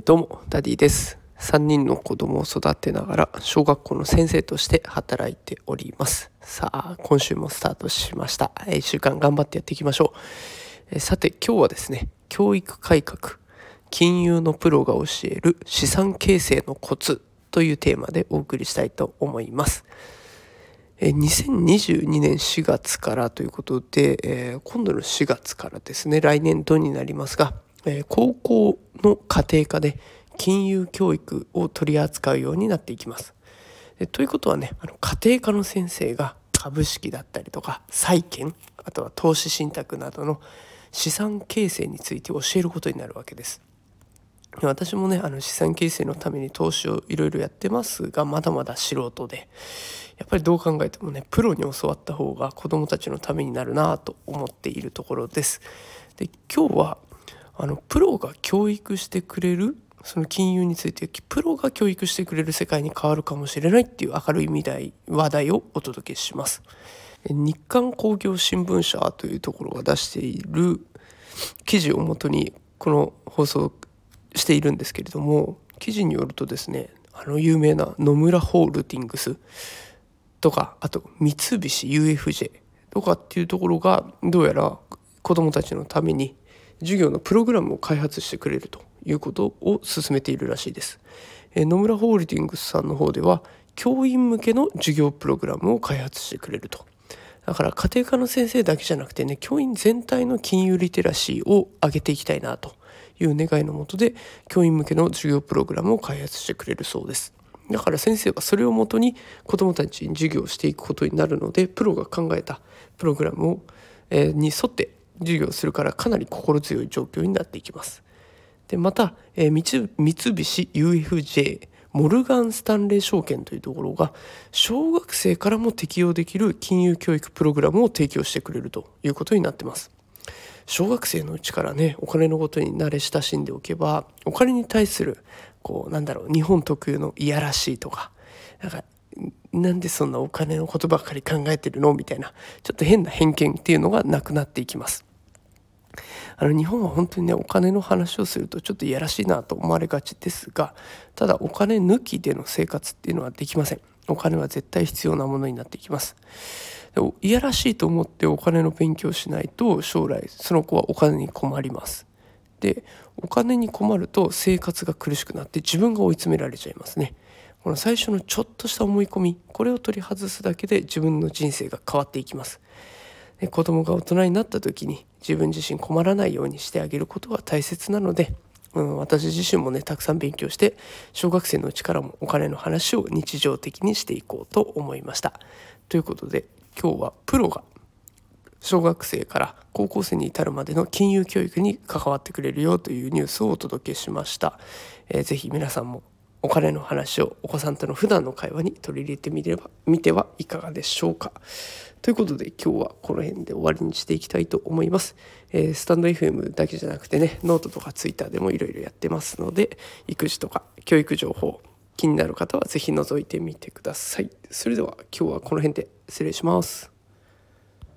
どうもダディです。3人の子供を育てながら小学校の先生として働いております。さあ今週もスタートしました。1週間頑張ってやっていきましょう。さて今日はですね教育改革金融のプロが教える資産形成のコツというテーマでお送りしたいと思います。2022年4月からということで今度の4月からですね来年度になりますがえ高校の家庭科で金融教育を取り扱うようになっていきます。ということはねあの家庭科の先生が株式だったりとか債券あとは投資信託などの資産形成について教えることになるわけです。私もねあの資産形成のために投資をいろいろやってますがまだまだ素人でやっぱりどう考えてもねプロに教わった方が子どもたちのためになるなと思っているところです。で今日はあのプロが教育してくれるその金融についてプロが教育してくれる世界に変わるかもしれないっていう明るい未来話題をお届けします。日刊工業新聞社というところが出している記事をもとにこの放送しているんですけれども記事によるとですねあの有名な野村ホールディングスとかあと三菱 UFJ とかっていうところがどうやら子どもたちのために授業のプログラムを開発してくれるということを進めているらしいです。え野村ホールディングスさんの方では教員向けの授業プログラムを開発してくれると。だから家庭科の先生だけじゃなくてね教員全体の金融リテラシーを上げていきたいなという願いのもとで教員向けの授業プログラムを開発してくれるそうです。だから先生はそれをもとに子どもたちに授業をしていくことになるのでプロが考えたプログラムを、えー、に沿って授業するからかなり心強い状況になっていきます。でまた、えー、三菱 UFJ モルガン・スタンレー証券というところが小学生からも適用できる金融教育プログラムを提供してくれるということになってます。小学生のうちからねお金のことに慣れ親しんでおけばお金に対するこうなんだろう日本特有のいやらしいとかなんかなんでそんなお金のことばっかり考えてるの？みたいなちょっと変な偏見っていうのがなくなっていきます。あの日本は本当にねお金の話をするとちょっといやらしいなと思われがちですがただお金抜きでの生活っていうのはできません。お金は絶対必要なものになっていきます。いやらしいと思ってお金の勉強しないと将来その子はお金に困ります。でお金に困ると生活が苦しくなって自分が追い詰められちゃいますね。この最初のちょっとした思い込みこれを取り外すだけで自分の人生が変わっていきます。子供が大人になった時に自分自身困らないようにしてあげることが大切なので、うん、私自身もねたくさん勉強して小学生のうちからもお金の話を日常的にしていこうと思いました。ということで今日はプロが小学生から高校生に至るまでの金融教育に関わってくれるよというニュースをお届けしました。えー、ぜひ皆さんもお金の話をお子さんとの普段の会話に取り入れてみれば見てはいかがでしょうか。ということで今日はこの辺で終わりにしていきたいと思います。えー、スタンド FM だけじゃなくてねノートとか Twitter でもいろいろやってますので育児とか教育情報気になる方は是非覗いてみてください。それでは今日はこの辺で失礼します。